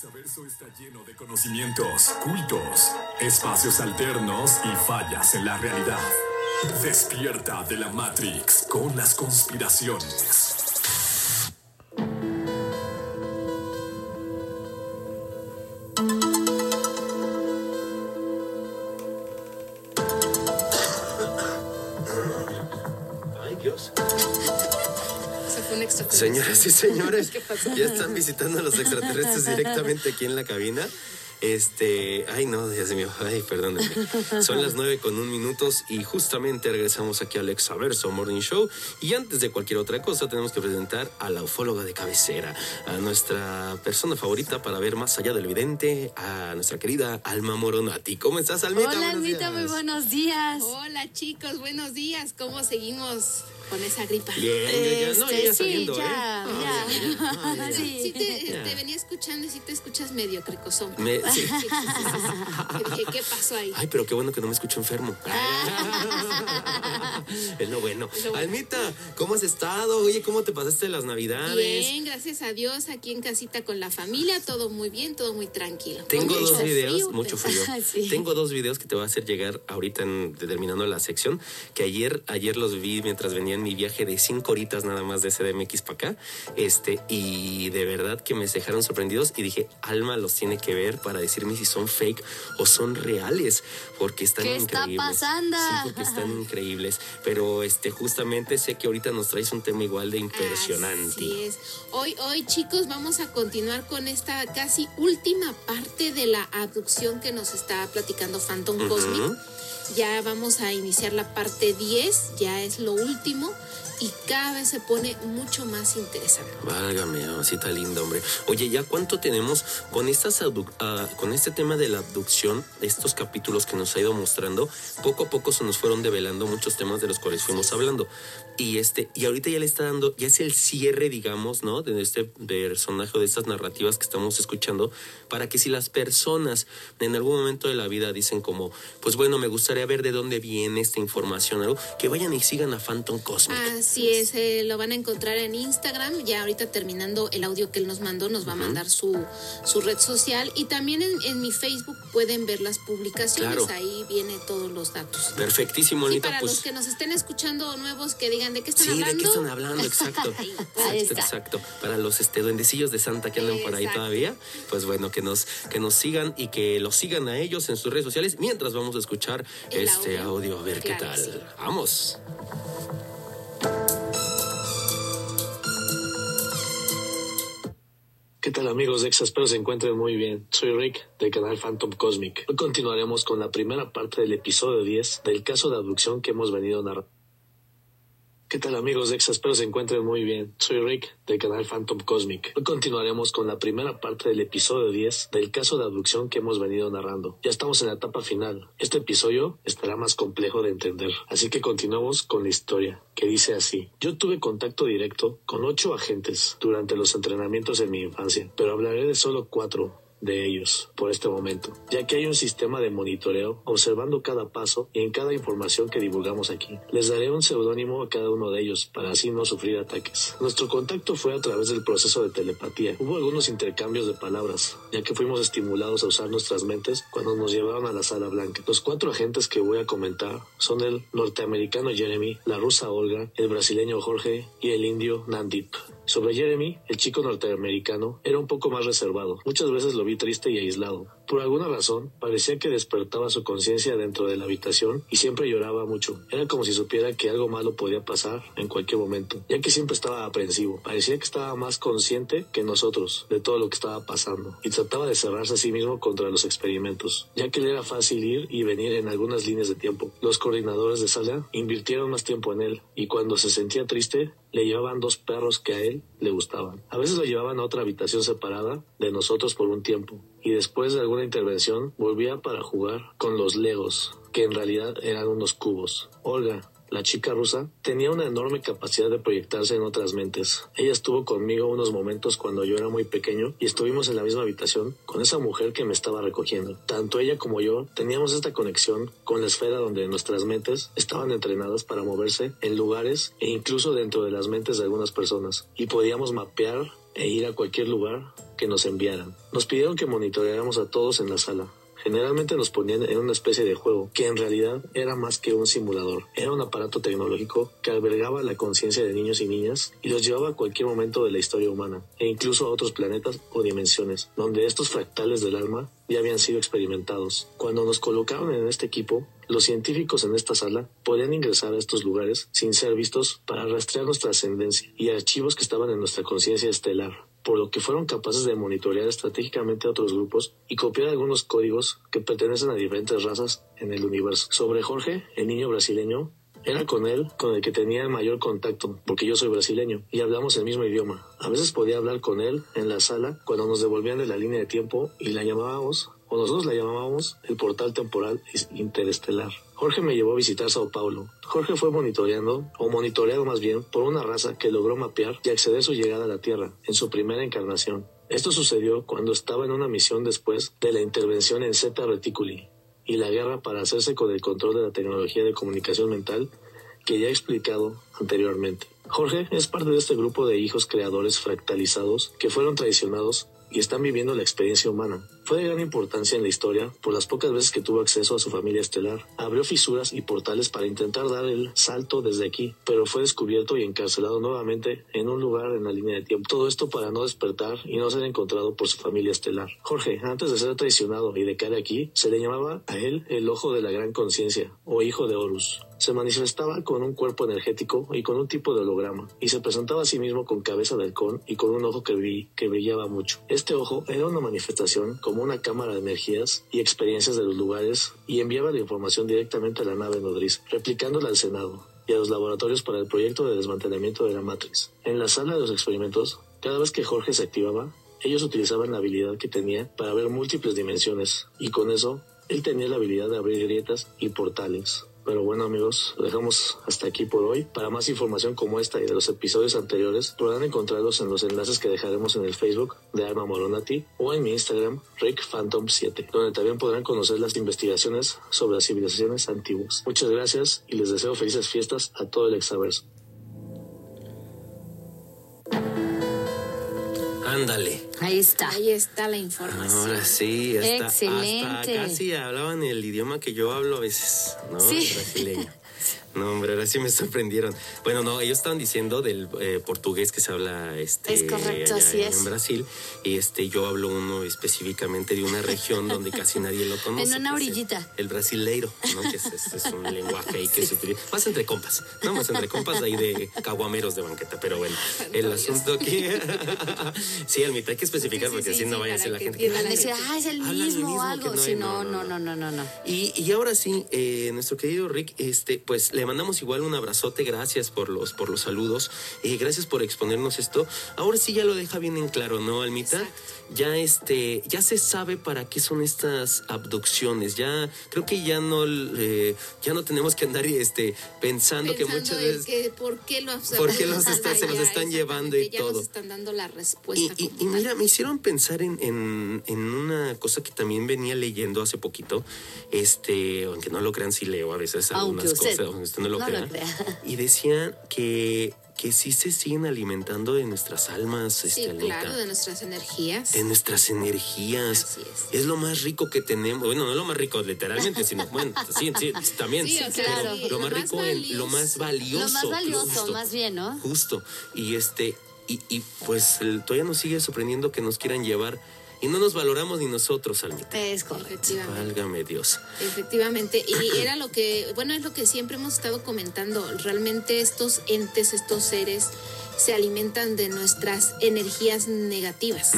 Saberso está lleno de conocimientos, cultos, espacios alternos y fallas en la realidad. Despierta de la Matrix con las conspiraciones. Señoras y señores, ya están visitando a los extraterrestres directamente aquí en la cabina. Este, ay no, Dios mío, ay, perdónenme. Son las nueve con un minutos y justamente regresamos aquí al Exaverso Morning Show. Y antes de cualquier otra cosa, tenemos que presentar a la ufóloga de cabecera, a nuestra persona favorita para ver más allá del evidente, a nuestra querida Alma Moronati. ¿Cómo estás, Almita? Hola, Almita, muy buenos días. Hola chicos, buenos días. ¿Cómo seguimos con esa gripa? Bien, ya, ya, no, ya, Este, ya sí, saliendo, ya, ¿eh? ya. Ah, ya, ya. Sí. Sí te, Ya. te venía escuchando y sí te escuchas medio cricosón. Me- sí. Sí, sí, sí, dije, ¿qué pasó ahí? Ay, pero qué bueno que no me escucho enfermo. es lo bueno. Es lo bueno. Almita, ¿cómo has estado? Oye, ¿cómo te pasaste las navidades? Bien, gracias a Dios, aquí en casita con la familia, todo muy bien, todo muy tranquilo. Tengo dos videos, frío, mucho frío. Sí. Tengo dos videos que te voy a hacer llegar ahorita en, terminando la sección, que ayer, ayer los vi mientras venía en mi viaje de cinco horitas nada más de CDMX para acá, este, y de verdad que me dejaron sorprendidos y dije, Alma los tiene que ver para decirme si son fake o son reales, porque están ¿Qué está pasando? Sí, porque están increíbles, pero este, justamente sé que ahorita nos traes un tema igual de impresionante. Así es. Hoy, hoy, chicos, vamos a continuar con esta casi última parte de la abducción que nos está platicando Phantom Ujú. Cosmic. Ya vamos a iniciar la parte 10, ya es lo último y cada vez se pone mucho más interesante. Válgame, mamacita linda, hombre. Oye, ¿ya cuánto tenemos con estas ah, con este tema de la abducción, estos capítulos que nos ha ido mostrando? Poco a poco se nos fueron develando muchos temas de los cuales fuimos hablando. Y este, y ahorita ya le está dando, ya es el cierre, digamos, ¿no? De este personaje, o de estas narrativas que estamos escuchando, para que si las personas en algún momento de la vida dicen como, pues bueno, me gustaría ver de dónde viene esta información, algo, que vayan y sigan a Phantom Cosmic. Así es, eh, lo van a encontrar en Instagram. Ya ahorita terminando el audio que él nos mandó, nos va a mandar su, su red social. Y también en, en mi Facebook pueden ver las publicaciones. Claro. Ahí viene todos los datos. Perfectísimo, Anita, para pues. los que nos estén escuchando nuevos que digan de qué están Sí, ¿de hablando. qué están hablando? Exacto. Exacto, exacto. Para los este, duendecillos de Santa que andan por ahí todavía, pues bueno, que nos, que nos sigan y que los sigan a ellos en sus redes sociales mientras vamos a escuchar El este audio, audio. a ver Claro qué tal. sí. Vamos. Tal amigos de? Espero se encuentren muy bien. Soy Rick del canal Phantom Cosmic. Hoy continuaremos con la primera parte del episodio 10 del caso de abducción que hemos venido narrando. ¿Qué tal amigos de Exa? Espero se encuentren muy bien. Soy Rick del canal Phantom Cosmic. Hoy continuaremos con la primera parte del episodio 10 del caso de abducción que hemos venido narrando. Ya estamos en la etapa final. Este episodio estará más complejo de entender. Así que continuamos con la historia, que dice así. Yo tuve contacto directo con ocho agentes durante los entrenamientos en mi infancia, pero hablaré de solo cuatro de ellos por este momento, ya que hay un sistema de monitoreo observando cada paso y en cada información que divulgamos aquí. Les daré un seudónimo a cada uno de ellos para así no sufrir ataques. Nuestro contacto fue a través del proceso de telepatía. Hubo algunos intercambios de palabras, ya que fuimos estimulados a usar nuestras mentes cuando nos llevaron a la sala blanca. Los cuatro agentes que voy a comentar son el norteamericano Jeremy, la rusa Olga, el brasileño Jorge y el indio Nandip. Sobre Jeremy, el chico norteamericano era un poco más reservado. Muchas veces lo triste y aislado. Por alguna razón, parecía que despertaba su conciencia dentro de la habitación y siempre lloraba mucho. Era como si supiera que algo malo podía pasar en cualquier momento, ya que siempre estaba aprensivo. Parecía que estaba más consciente que nosotros de todo lo que estaba pasando y trataba de cerrarse a sí mismo contra los experimentos, ya que le era fácil ir y venir en algunas líneas de tiempo. Los coordinadores de sala invirtieron más tiempo en él y cuando se sentía triste, le llevaban dos perros que a él le gustaban. A veces lo llevaban a otra habitación separada de nosotros por un tiempo y después de alguna intervención volvía para jugar con los legos, que en realidad eran unos cubos. Olga, la chica rusa, tenía una enorme capacidad de proyectarse en otras mentes. Ella estuvo conmigo unos momentos cuando yo era muy pequeño y estuvimos en la misma habitación con esa mujer que me estaba recogiendo. Tanto ella como yo teníamos esta conexión con la esfera donde nuestras mentes estaban entrenadas para moverse en lugares e incluso dentro de las mentes de algunas personas y podíamos mapear e ir a cualquier lugar que nos enviaran. Nos pidieron que monitoreáramos a todos en la sala, Generalmente nos ponían en una especie de juego, que en realidad era más que un simulador. Era un aparato tecnológico que albergaba la conciencia de niños y niñas y los llevaba a cualquier momento de la historia humana, e incluso a otros planetas o dimensiones, donde estos fractales del alma ya habían sido experimentados. Cuando nos colocaron en este equipo, los científicos en esta sala podían ingresar a estos lugares sin ser vistos para rastrear nuestra ascendencia y archivos que estaban en nuestra conciencia estelar por lo que fueron capaces de monitorear estratégicamente a otros grupos y copiar algunos códigos que pertenecen a diferentes razas en el universo. Sobre Jorge, el niño brasileño, era con él con el que tenía el mayor contacto, porque yo soy brasileño y hablamos el mismo idioma. A veces podía hablar con él en la sala cuando nos devolvían de la línea de tiempo y la llamábamos, o nosotros la llamábamos, el portal temporal interestelar. Jorge me llevó a visitar Sao Paulo. Jorge fue monitoreando, o monitoreado más bien, por una raza que logró mapear y acceder a su llegada a la Tierra en su primera encarnación. Esto sucedió cuando estaba en una misión después de la intervención en Zeta Reticuli y la guerra para hacerse con el control de la tecnología de comunicación mental que ya he explicado anteriormente. Jorge es parte de este grupo de hijos creadores fractalizados que fueron traicionados y están viviendo la experiencia humana. Fue de gran importancia en la historia por las pocas veces que tuvo acceso a su familia estelar. Abrió fisuras y portales para intentar dar el salto desde aquí, pero fue descubierto y encarcelado nuevamente en un lugar en la línea de tiempo. Todo esto para no despertar y no ser encontrado por su familia estelar. Jorge, antes de ser traicionado y de caer aquí, se le llamaba a él el ojo de la gran conciencia o hijo de Horus se manifestaba con un cuerpo energético y con un tipo de holograma, y se presentaba a sí mismo con cabeza de halcón y con un ojo que, que brillaba mucho. Este ojo era una manifestación una cámara de energías y experiencias de los lugares y enviaba la información directamente a la nave nodriza, replicándola al Senado y a los laboratorios para el proyecto de desmantelamiento de la Matrix. En la sala de los experimentos, cada vez que Jorge se activaba, ellos utilizaban la habilidad que tenía para ver múltiples dimensiones, y con eso, él tenía la habilidad de abrir grietas y portales. Pero bueno amigos, lo dejamos hasta aquí por hoy. Para más información como esta y de los episodios anteriores, podrán encontrarlos en los enlaces que dejaremos en el Facebook de Alma Moronati o en mi Instagram, RickPhantom7, donde también podrán conocer las investigaciones sobre las civilizaciones antiguas. Muchas gracias y les deseo felices fiestas a todo el exaverso. Ándale. Ahí está. Ahí está la información. Ahora sí, hasta, Excelente. hasta casi hablaban el idioma que yo hablo a veces, ¿no? Sí. El brasileño. No, hombre, ahora sí me sorprendieron. Bueno, no, ellos estaban diciendo del eh, portugués que se habla este, Es correcto, allá así en es. Brasil. Y este, yo hablo uno específicamente de una región donde casi nadie lo conoce. En una es el- orillita. El, brasileiro, ¿no? Que es, es- es un lenguaje ahí que se utiliza. Más entre compas, ¿no? Más entre compas de ahí de caguameros de banqueta. Pero bueno, el asunto aquí. sí, Almita, hay que especificar Sí, sí, porque sí, si no sí, vaya a ser la gente que Van a decir, ah, es el mismo o algo. no Sí, no, no, no, no, no, no, no, no. y, y ahora sí, eh, nuestro querido Rick, este, pues le mandamos igual un abrazote, gracias por los, por los saludos, eh, gracias por exponernos esto. Ahora sí ya lo deja bien en claro, ¿no, Almita? Ya este, ya se sabe para qué son estas abducciones. Ya creo que ya no, eh, ya no tenemos que andar este pensando, que muchas veces. que por qué los, ¿Por qué los está- se los están llevando y ya todo? nos están dando la Y, respuesta. y- mira, me hicieron pensar en, en- en una cosa que también venía leyendo hace poquito, este, aunque no lo crean, sí leo a veces algunas cosas, usted no lo no lo crea. crea. Y decían que, que sí se siguen alimentando de nuestras almas, Sí, este, claro, de nuestras energías. de nuestras energías. Así es. Es lo más rico que tenemos. Bueno, no lo más rico literalmente, sino, bueno, sí, sí, también. Sí, o sea, pero lo lo más más rico, en, lo más valioso. Lo más valioso, justo. más bien, ¿no? Justo. Y este, y, y pues el- todavía nos sigue sorprendiendo que nos quieran llevar y no nos valoramos ni nosotros, Almita. Es correcto. Válgame Dios. Efectivamente, y era lo que, bueno, es lo que siempre hemos estado comentando. Realmente estos entes, estos seres, se alimentan de nuestras energías negativas.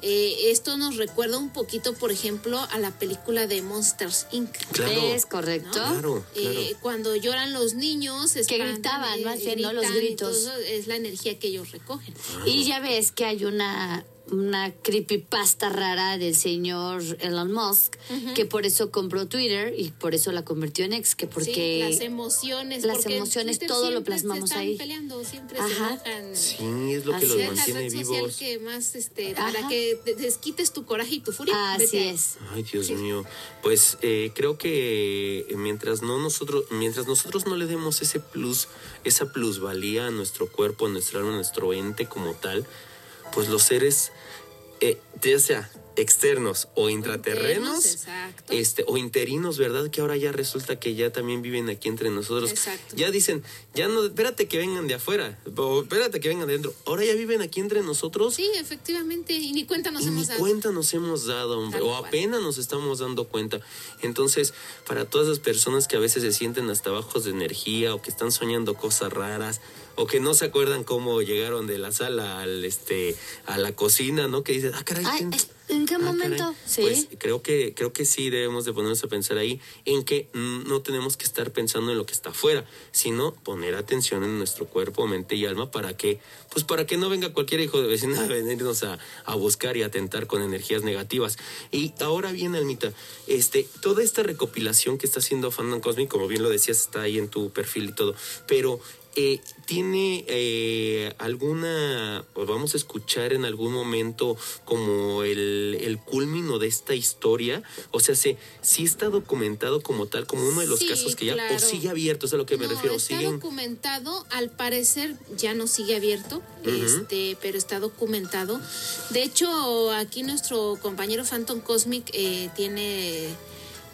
Eh, esto nos recuerda un poquito, por ejemplo, a la película de Monsters Inc. Claro. Es correcto. Claro, claro. Eh, cuando lloran los niños, espantan, gritaban, eh, más. Los gritos. todo es la energía que ellos recogen. Y ya ves que hay una, una creepypasta rara del señor Elon Musk, que por eso compró Twitter y por eso la convirtió en ex, que porque... Sí, las emociones, las emociones, todo lo siempre plasmamos se están ahí. peleando, siempre Ajá. se. Sí, es lo que Así los es. Es la mantiene vivos. que más, este, para que te- desquites tu coraje y tu furia. Así vete es. Ay, Dios mío. Pues eh, creo que mientras no nosotros, mientras nosotros no le demos ese plus, esa plusvalía a nuestro cuerpo, a nuestra alma, a nuestro ente como tal, pues los seres, eh, ya sea externos o intraterrenos, este, o interinos, ¿verdad? Que ahora ya resulta que ya también viven aquí entre nosotros. Exacto. Ya dicen, ya no, espérate que vengan de afuera, o espérate que vengan de adentro. Ahora ya viven aquí entre nosotros. Sí, efectivamente, y ni cuenta nos Y ni hemos dado. cuenta nos hemos dado, hombre, Tal o cual. apenas nos estamos dando cuenta. Entonces, para todas las personas que a veces se sienten hasta bajos de energía o que están soñando cosas raras o que no se acuerdan cómo llegaron de la sala al este a la cocina, ¿no? Que dicen, "Ah, caray, Ay, ¿quién- es- ¿en qué Ah, momento? Sí. Pues creo que creo que sí debemos de ponernos a pensar ahí en que no tenemos que estar pensando en lo que está afuera, sino poner atención en nuestro cuerpo, mente y alma para que pues para que no venga cualquier hijo de vecina a venirnos a, a buscar y atentar con energías negativas. Y ahora bien, Almita, este toda esta recopilación que está haciendo Fandom Cosmic, como bien lo decías, está ahí en tu perfil y todo, pero eh, ¿Tiene eh, alguna, o vamos a escuchar en algún momento como el, el culmino de esta historia? O sea, ¿se, ¿sí está documentado como tal, como uno de los Sí, casos que ya, claro. o sigue abierto? Es a lo que me No, refiero. está ¿Siguen? documentado, al parecer ya no sigue abierto, este, pero está documentado. De hecho, aquí nuestro compañero Phantom Cosmic eh, tiene,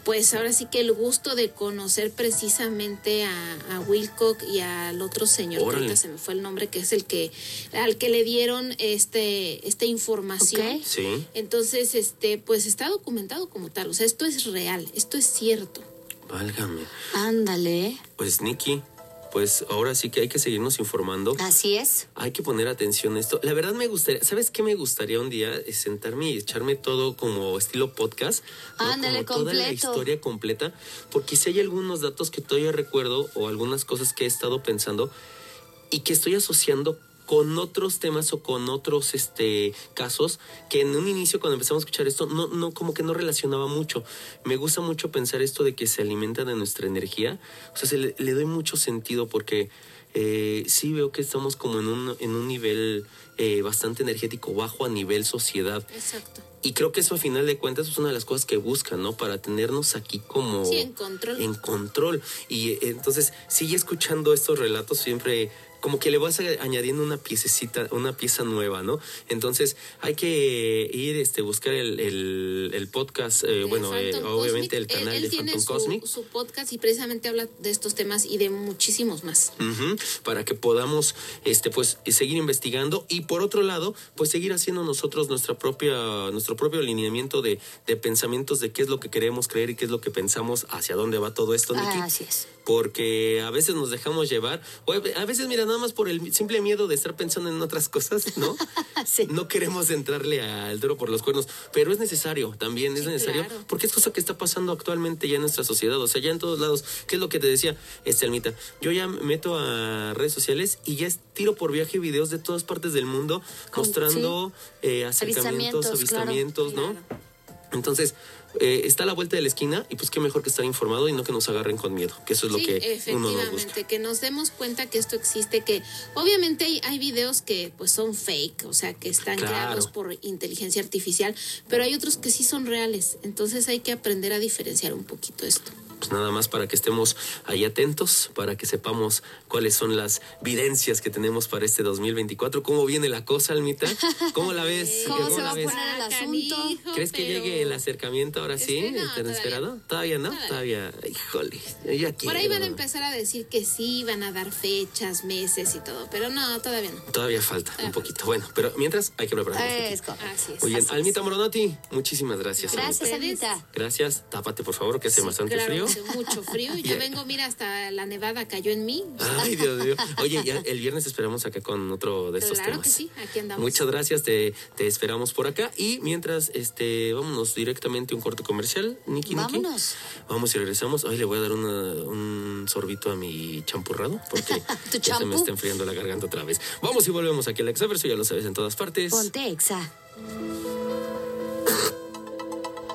pues ahora sí que el gusto de conocer precisamente a, a Wilcock y al otro señor, Órale. ahorita se me fue el nombre, que es el que, al que le dieron este, esta información. Ok. Sí, Entonces, este, pues está documentado como tal. O sea, esto es real, esto es cierto. válgame. Ándale. Pues, Nikki, pues ahora sí que hay que seguirnos informando. Así es. Hay que poner atención a esto. La verdad me gustaría, ¿sabes qué me gustaría un día? Es sentarme y echarme todo como estilo podcast. ¿no? Ándale, como toda la historia completa. Porque si hay algunos datos que todavía recuerdo o algunas cosas que he estado pensando y que estoy asociando con otros temas o con otros este casos que en un inicio cuando empezamos a escuchar esto no no como que no relacionaba mucho me gusta mucho pensar esto de que se alimenta de nuestra energía o sea se le, le doy mucho sentido porque eh, sí veo que estamos como en un en un nivel eh, bastante energético bajo a nivel sociedad Exacto. y creo que eso a final de cuentas es una de las cosas que buscan, ¿no? Para tenernos aquí como... Sí, en control. En control. Y eh, entonces, sigue escuchando estos relatos siempre como que le vas añadiendo una piececita, una pieza nueva, ¿no? Entonces, hay que ir, este, buscar el, el, el podcast, eh, bueno, eh, Phantom obviamente el Cosmic. canal él, de tiene Phantom su, Cosmic. su podcast y precisamente habla de estos temas y de muchísimos más. Para que podamos este pues seguir investigando y por otro lado pues seguir haciendo nosotros nuestra propia nuestro propio alineamiento de, de pensamientos de qué es lo que queremos creer y qué es lo que pensamos hacia dónde va todo esto Nikki Ah, así es. Porque a veces nos dejamos llevar o a veces mira nada más por el simple miedo de estar pensando en otras cosas no Sí. no queremos entrarle al toro por los cuernos pero es necesario también es Sí, necesario claro. porque es cosa que está pasando actualmente ya en nuestra sociedad, o sea, ya en todos lados. ¿Qué es lo que te decía, este Almita? Yo ya me meto a redes sociales y ya tiro por viaje videos de todas partes del mundo Con- mostrando eh, acercamientos, Avistamientos, avistamientos, ¿no? Claro. Entonces, eh, está a la vuelta de la esquina y pues qué mejor que estar informado y no que nos agarren con miedo, que eso es lo que uno que nos demos cuenta que esto existe, que obviamente hay, hay videos que pues son fake, o sea, que están Claro. creados por inteligencia artificial, pero hay otros que sí son reales, entonces hay que aprender a diferenciar un poquito esto. Pues nada más para que estemos ahí atentos, para que sepamos cuáles son las videncias que tenemos para este 2024. ¿Cómo viene la cosa, Almita? ¿Cómo la ves? ¿Cómo se la va a ves? poner el asunto? canijo, ¿Crees que pero- llegue el acercamiento ahora sí? No, ¿Tan todavía esperado? ¿Todavía no? Todavía. Híjole. ya Por ahí van a empezar a decir que sí, van a dar fechas, meses y todo, pero no, todavía no. Todavía falta Todavía un poquito. Bueno, pero mientras hay que preparar. Es. Así es. Muy bien, así es. Almita Moronotti, muchísimas gracias. Gracias. Anita. Gracias. Tápate, por favor, que hace Sí, bastante claro, frío. Hace mucho frío. Yo Yeah. vengo, mira, hasta la nevada cayó en mí. Ay, Dios mío. Oye, ya el viernes esperamos acá con otro de estos Claro temas. que sí, aquí andamos. Muchas gracias, te, te esperamos por acá. Y mientras, este, vámonos directamente a un corte comercial, Niki Niki. Vámonos. Vamos y regresamos. Ay, le voy a dar una- un sorbito a mi champurrado porque ¿Tu ya se me está enfriando la garganta otra vez. Vamos y volvemos aquí al Exaverso, ya lo sabes en todas partes. Ponte exa.